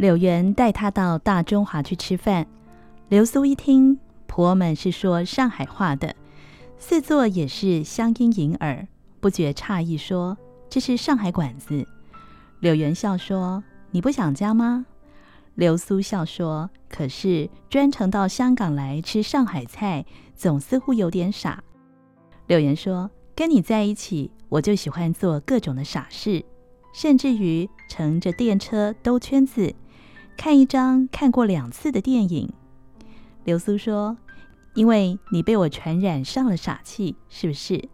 柳原带她到大中华去吃饭。刘苏一听，婆们是说上海话的，四座也是乡音盈耳，不觉诧异，说：“这是上海馆子。”柳原笑说：“你不想家吗？”流苏笑说：“可是专程到香港来吃上海菜，总似乎有点傻。”柳原说：“跟你在一起，我就喜欢做各种的傻事，甚至于乘着电车兜圈子，看一张看过两次的电影。”流苏说：“因为你被我传染上了傻气，是不是？”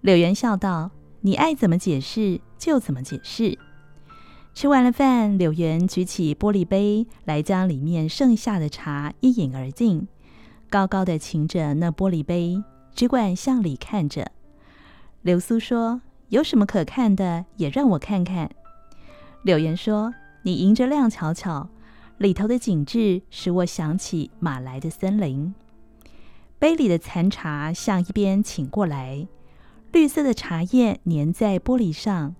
柳原笑道：“你爱怎么解释就怎么解释。”吃完了饭，柳原举起玻璃杯来，将里面剩下的茶一饮而尽，高高的擎着那玻璃杯，只管向里看着。流苏说：“有什么可看的？也让我看看。”柳原说：“你迎着亮瞧瞧。”里头的景致使我想起马来的森林。杯里的残茶向一边倾过来，绿色的茶叶粘在玻璃上，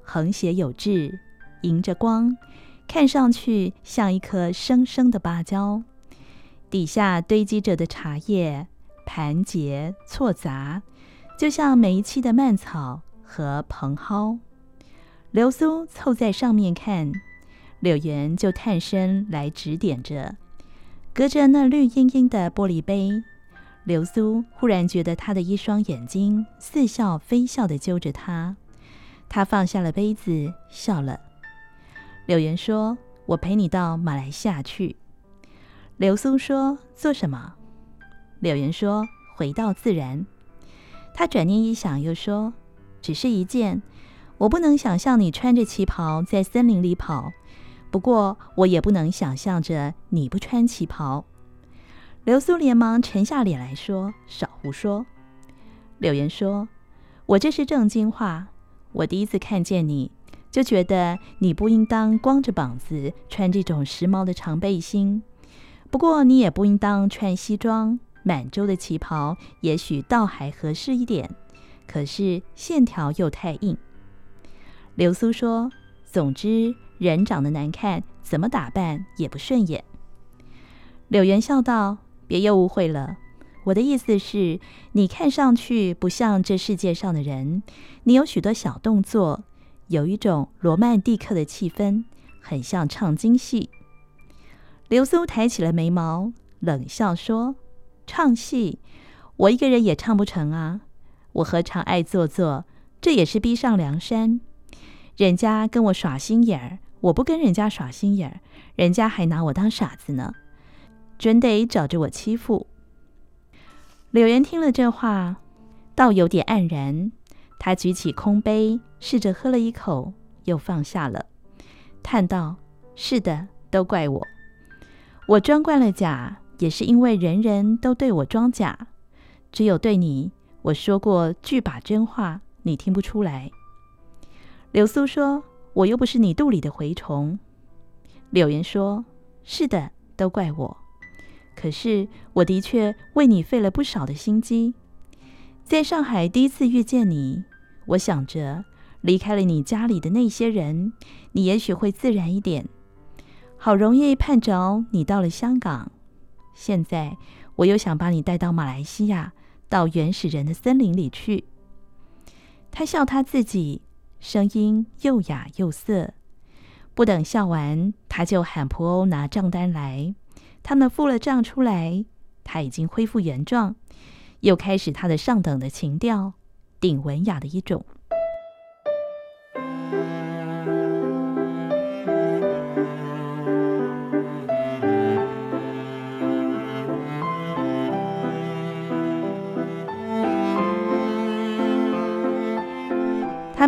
横斜有致，迎着光，看上去像一颗生生的芭蕉。底下堆积着的茶叶盘结错杂，就像每一期的蔓草和蓬蒿。流苏凑在上面看。柳岩就探身来指点着，隔着那绿茵茵的玻璃杯，流苏忽然觉得他的一双眼睛似笑非笑地揪着他。他放下了杯子，笑了。柳岩说：“我陪你到马来西亚去。”流苏说：“做什么？”柳岩说：“回到自然。”他转念一想，又说：“只是一件，我不能想象你穿着旗袍在森林里跑。”不过，我也不能想象着你不穿旗袍。流苏连忙沉下脸来说：“少胡说。”柳岩说：“我这是正经话。我第一次看见你，就觉得你不应当光着膀子穿这种时髦的长背心。不过，你也不应当穿西装，满洲的旗袍也许倒还合适一点。可是线条又太硬。”流苏说：“总之。”人长得难看，怎么打扮也不顺眼。柳原笑道：“别又误会了，我的意思是，你看上去不像这世界上的人。你有许多小动作，有一种罗曼蒂克的气氛，很像唱京戏。”流苏抬起了眉毛，冷笑说：“唱戏，我一个人也唱不成啊！我何尝爱做作？这也是逼上梁山。人家跟我耍心眼儿。”我不跟人家耍心眼儿，人家还拿我当傻子呢，准得找着我欺负。柳岩听了这话，倒有点黯然。他举起空杯，试着喝了一口，又放下了，叹道：“是的，都怪我。我装惯了假，也是因为人人都对我装假，只有对你，我说过句把真话，你听不出来。”流苏说。我又不是你肚里的蛔虫。柳岩说：“是的，都怪我。可是我的确为你费了不少的心机。在上海第一次遇见你，我想着离开了你家里的那些人，你也许会自然一点。好容易盼着你到了香港，现在我又想把你带到马来西亚，到原始人的森林里去。”他笑他自己。声音又哑又涩，不等笑完，他就喊仆欧拿账单来。他们付了账出来，他已经恢复原状，又开始他的上等的情调，顶文雅的一种。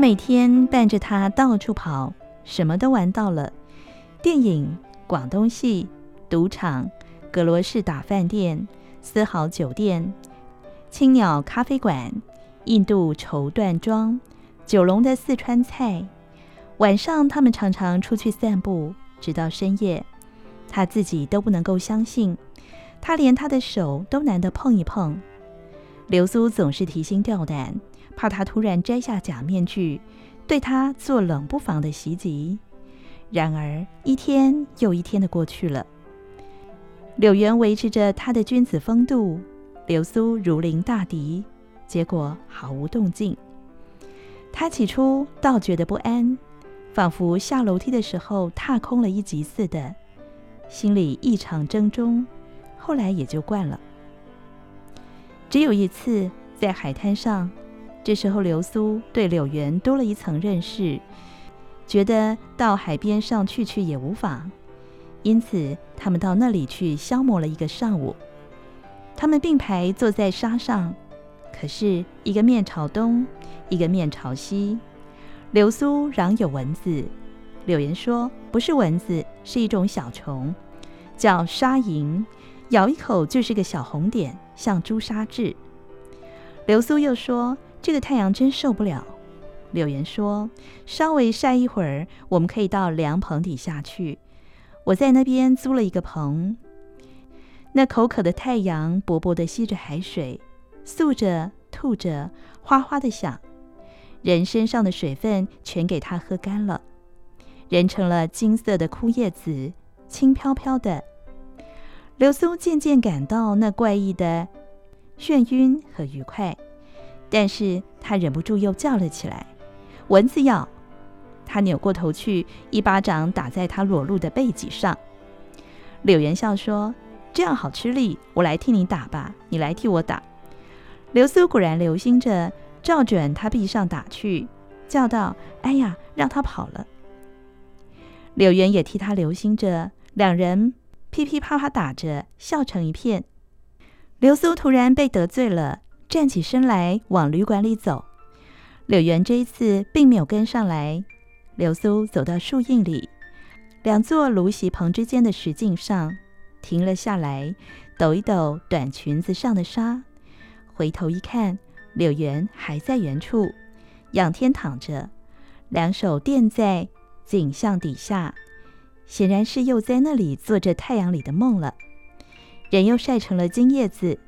每天伴着他到处跑，什么都玩到了：电影、广东戏、赌场、格罗士打饭店、丝豪酒店、青鸟咖啡馆、印度绸缎庄、九龙的四川菜。晚上，他们常常出去散步，直到深夜。他自己都不能够相信，他连他的手都难得碰一碰。流苏总是提心吊胆。怕他突然摘下假面具，对他做冷不防的袭击。然而一天又一天的过去了，柳原维持着他的君子风度，流苏如临大敌，结果毫无动静。他起初倒觉得不安，仿佛下楼梯的时候踏空了一级似的，心里异常怔忡。后来也就惯了。只有一次在海滩上，这时候流苏对柳原多了一层认识，觉得到海边上去去也无妨，因此他们到那里去消磨了一个上午。他们并排坐在沙上，可是一个面朝东，一个面朝西。流苏嚷有蚊子，柳原说不是蚊子，是一种小虫，叫沙蝇。咬一口就是个小红点，像朱砂痣。流苏又说：“这个太阳真受不了。”柳岩说：“稍微晒一会儿，我们可以到凉棚底下去。我在那边租了一个棚。那口渴的太阳薄薄地吸着海水，漱着吐着，哗哗地响。人身上的水分全给它喝干了，人成了金色的枯叶子，轻飘飘的。”流苏渐渐感到那怪异的眩晕和愉快，但是他忍不住又叫了起来：“蚊子咬！”他扭过头去，一巴掌打在他裸露的背脊上。柳原笑说：“这样好吃力，我来替你打吧，你来替我打。”流苏果然留心着，照准他臂上打去，叫道：“哎呀，让他跑了！”柳原也替他留心着，两人。噼噼啪啪打着，笑成一片。流苏突然被得罪了，站起身来往旅馆里走。柳原这一次并没有跟上来。流苏走到树荫里，两座芦席棚之间的石径上，停了下来，抖一抖短裙子上的纱。回头一看，柳原还在原处，仰天躺着，两手垫在颈项底下。显然是又在那里做着太阳里的梦了，人又晒成了金叶子。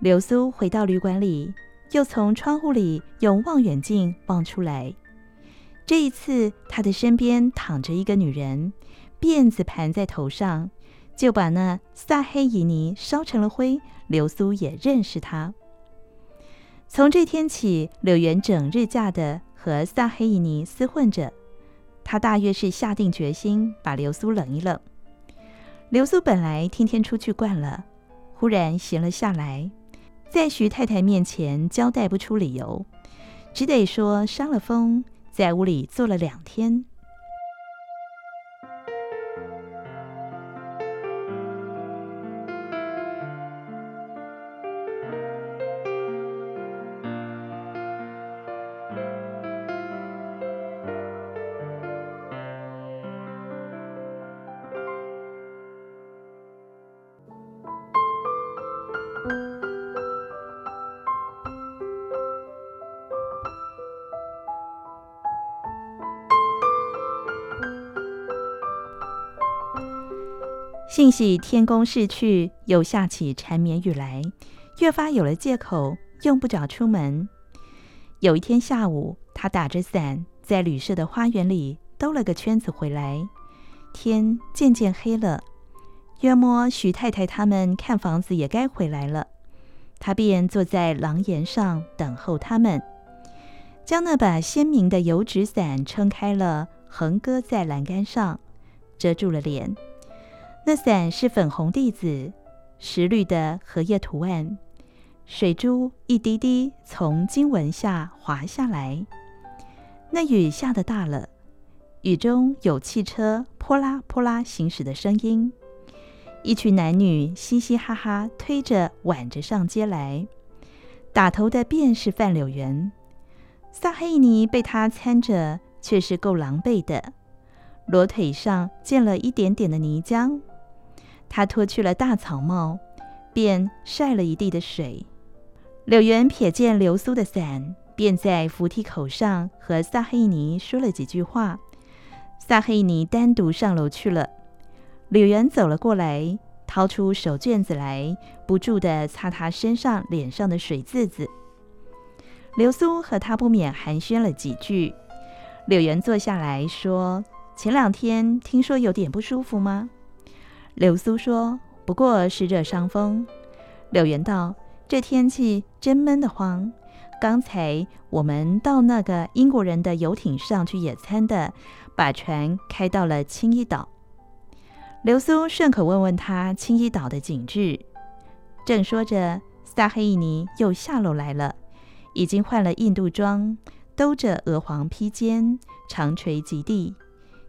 流苏回到旅馆里，又从窗户里用望远镜望出来。这一次，他的身边躺着一个女人，辫子盘在头上，就把那萨黑伊尼烧成了灰。流苏也认识她。从这天起，柳原整日架的和萨黑伊尼厮混着。他大约是下定决心把流苏冷一冷。流苏本来天天出去惯了，忽然闲了下来，在徐太太面前交代不出理由，只得说伤了风，在屋里坐了两天。幸喜天公逝去，又下起缠绵雨来，越发有了借口，用不着出门。有一天下午，他打着伞在旅社的花园里兜了个圈子回来，天渐渐黑了，约摸徐太太他们看房子也该回来了，他便坐在廊檐上等候他们，将那把鲜明的油纸伞撑开了，横搁在栏杆上，遮住了脸。那伞是粉红地子、石绿的荷叶图案，水珠一滴滴从经文下滑下来。那雨下得大了，雨中有汽车泼啦泼啦行驶的声音，一群男女嘻嘻哈哈推着挽着上街来。打头的便是范柳园，萨黑尼被他搀着，却是够狼狈的，裸腿上溅了一点点的泥浆。他脱去了大草帽，便晒了一地的水。柳原瞥见流苏的伞，便在扶梯口上和萨黑尼说了几句话。萨黑尼单独上楼去了。柳原走了过来，掏出手绢子来，不住地擦他身上、脸上的水渍子。流苏和他不免寒暄了几句。柳原坐下来说：“前两天听说有点不舒服吗？”流苏说：“不过是热伤风。”柳原道：“这天气真闷得慌。刚才我们到那个英国人的游艇上去野餐的，把船开到了青衣岛。”流苏顺口问问他青衣岛的景致，正说着，萨黑伊尼又下楼来了，已经换了印度装，兜着鹅黄披肩，长垂及地，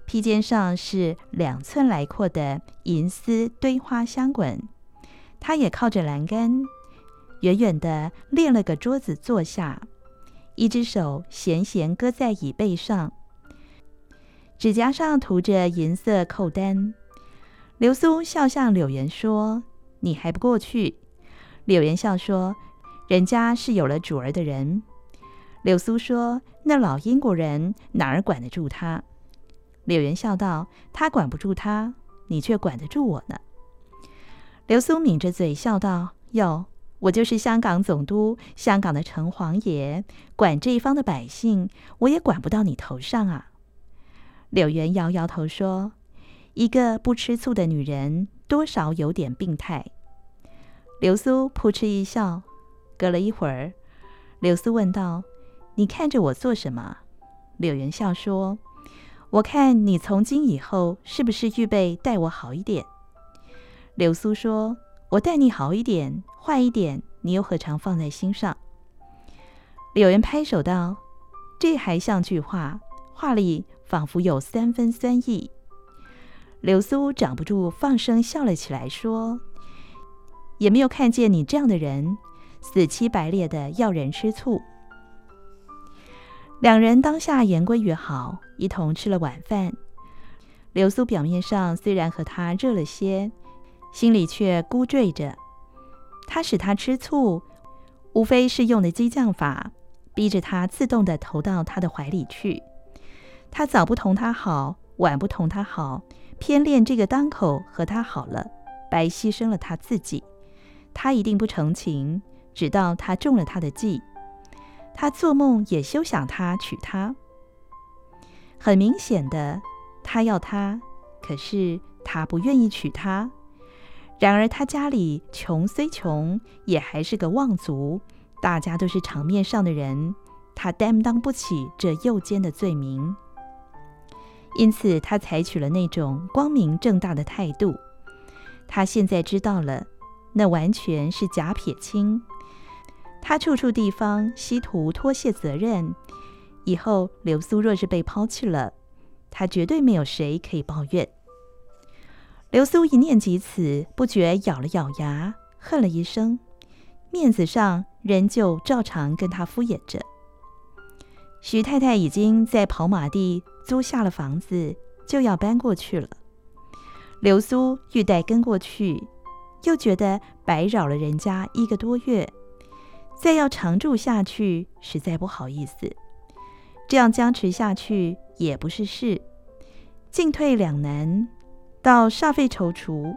披肩上是两寸来阔的银丝堆花香滚。他也靠着栏杆，远远地列了个桌子坐下，一只手闲闲搁在椅背上，指甲上涂着银色扣单。流苏笑向柳岩说：“你还不过去？”柳岩笑说：“人家是有了主儿的人。”流苏说：“那老英国人哪儿管得住他？”柳原笑道：“他管不住他，你却管得住我呢。”流苏抿着嘴笑道：“哟，我就是香港总督，香港的城隍爷，管这一方的百姓，我也管不到你头上啊。”柳原摇摇头说。一个不吃醋的女人，多少有点病态。流苏扑哧一笑。隔了一会儿，流苏问道：“你看着我做什么？”柳原笑说：“我看你从今以后是不是预备待我好一点？”流苏说：“我待你好一点，坏一点，你又何尝放在心上？”柳原拍手道：“这还像句话，话里仿佛有三分酸意。”流苏掌不住，放声笑了起来，说：“也没有看见你这样的人，死乞白赖的要人吃醋。”两人当下言归于好，一同吃了晚饭。流苏表面上虽然和他热了些，心里却孤坠着。他使他吃醋，无非是用的激将法，逼着他自动的投到他的怀里去。他早不同他好，晚不同他好。偏恋这个当口和他好了，白牺牲了他自己。他一定不成情，直到他中了他的计。他做梦也休想他娶她。很明显的，他要她，可是他不愿意娶她。然而他家里穷虽穷，也还是个望族，大家都是场面上的人，他担当不起这诱奸的罪名。因此，他采取了那种光明正大的态度。他现在知道了，那完全是假撇清。他处处地方希图脱卸责任。以后，流苏若是被抛弃了，他绝对没有谁可以抱怨。流苏一念及此，不觉咬了咬牙，恨了一声，面子上仍旧照常跟他敷衍着。徐太太已经在跑马地租下了房子，就要搬过去了。流苏欲待跟过去，又觉得白扰了人家一个多月，再要常住下去，实在不好意思。这样僵持下去也不是事，进退两难，到煞费踌躇。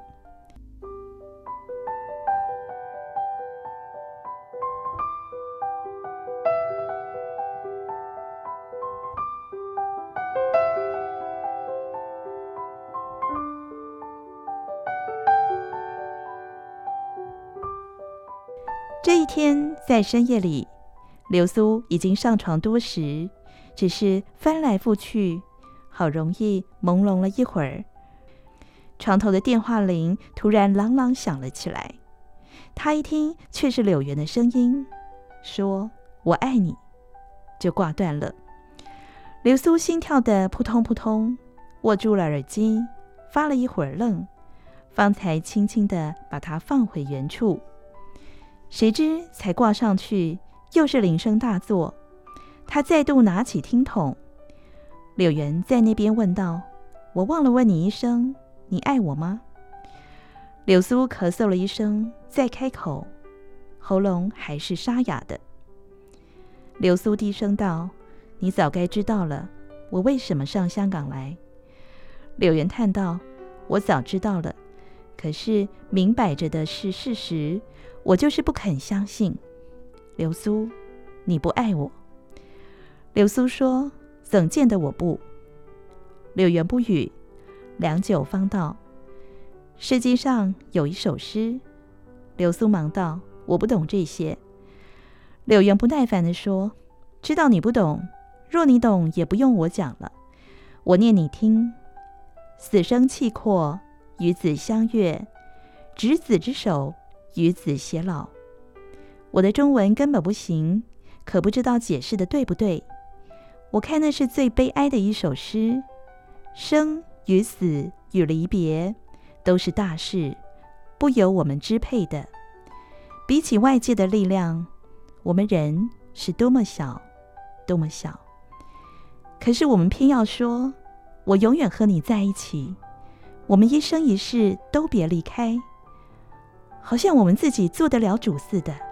这一天在深夜里，流苏已经上床多时，只是翻来覆去，好容易朦胧了一会儿。床头的电话铃突然朗朗响了起来，他一听却是柳原的声音，说：“我爱你。”就挂断了。流苏心跳的扑通扑通，握住了耳机，发了一会儿愣，方才轻轻地把它放回原处。谁知才挂上去，又是铃声大作。他再度拿起听筒，柳原在那边问道：“我忘了问你一声，你爱我吗？”柳苏咳嗽了一声，再开口，喉咙还是沙哑的。柳苏低声道：“你早该知道了，我为什么上香港来。”柳原叹道：“我早知道了，可是明摆着的是事实。”我就是不肯相信，流苏，你不爱我。流苏说：“怎见得我不？”柳原不语，良久方道：“诗经上有一首诗。”流苏忙道：“我不懂这些。”柳原不耐烦地说：“知道你不懂，若你懂，也不用我讲了。我念你听：死生契阔，与子相悦，执子之手，与子偕老。我的中文根本不行，可不知道解释的对不对。我看那是最悲哀的一首诗，生与死与离别，都是大事，不由我们支配的。比起外界的力量。”我们人是多么小，多么小，可是我们偏要说：“我永远和你在一起，我们一生一世都别离开。”好像我们自己做得了主似的。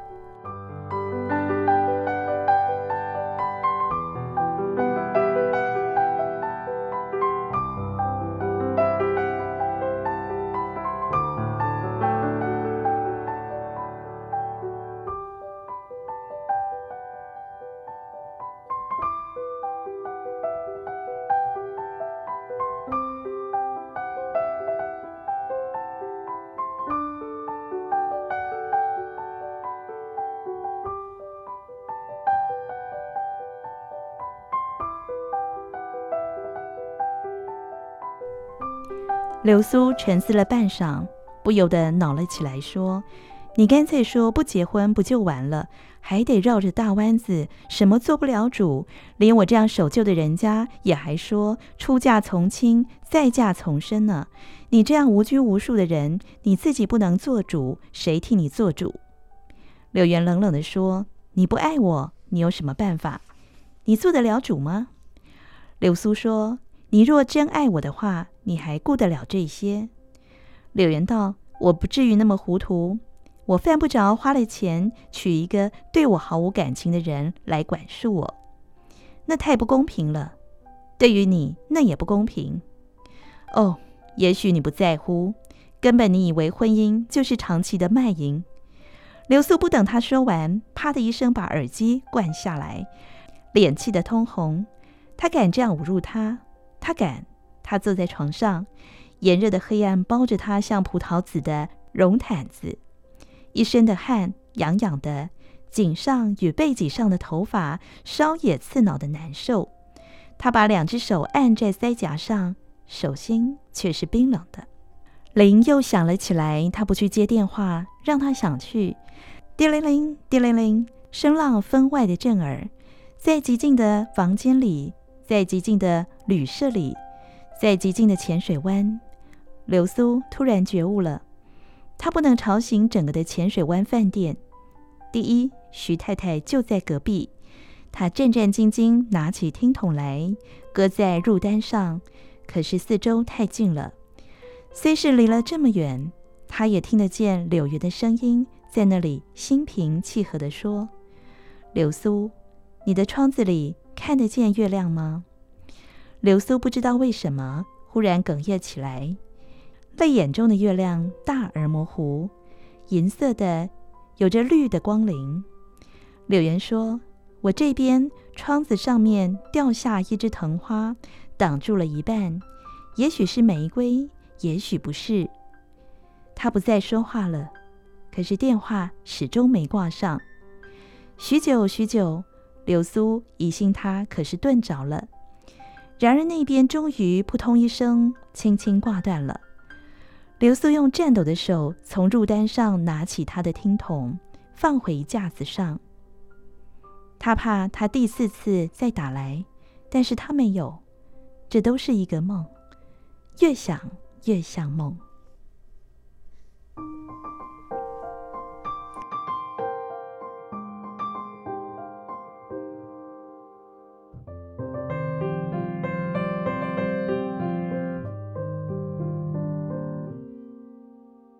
流苏沉思了半晌，不由得恼了起来，说：“你干脆说不结婚不就完了，还得绕着大弯子，什么做不了主？连我这样守旧的人家也还说出嫁从亲，再嫁从身呢。你这样无拘无束的人，你自己不能做主，谁替你做主？”柳原冷冷地说：“你不爱我，你有什么办法？你做得了主吗？”流苏说：“你若真爱我的话。”你还顾得了这些？柳原道：“我不至于那么糊涂，我犯不着花了钱娶一个对我毫无感情的人来管束我，那太不公平了。对于你，那也不公平。哦，也许你不在乎，根本你以为婚姻就是长期的卖淫。”流苏不等他说完，啪的一声把耳机灌下来，脸气得通红。他敢这样侮辱他？他敢？他坐在床上，炎热的黑暗包着他像葡萄紫的绒毯子，一身的汗痒痒的，颈上与背脊上的头发烧也刺挠的难受。他把两只手按在腮颊上，手心却是冰冷的。铃又响了起来，他不去接电话，让他想去。叮铃铃，叮铃铃，声浪分外的震耳，在寂静的房间里，在寂静的旅社里。在寂静的浅水湾，流苏突然觉悟了，他不能吵醒整个的浅水湾饭店。第一，徐太太就在隔壁，他战战兢兢拿起听筒来，搁在入单上，可是四周太近了，虽是离了这么远，他也听得见柳云的声音在那里心平气和地说：“流苏，你的窗子里看得见月亮吗？”流苏不知道为什么忽然哽咽起来，泪眼中的月亮大而模糊，银色的，有着绿的光鳞。柳岩说：“我这边窗子上面掉下一枝藤花，挡住了一半，也许是玫瑰，也许不是。”他不再说话了，可是电话始终没挂上。许久许久，流苏疑心他可是钝着了。然而那边终于扑通一声，轻轻挂断了。刘苏用颤抖的手从入单上拿起他的听筒，放回架子上。他怕他第四次再打来，但是他没有。这都是一个梦，越想越像梦。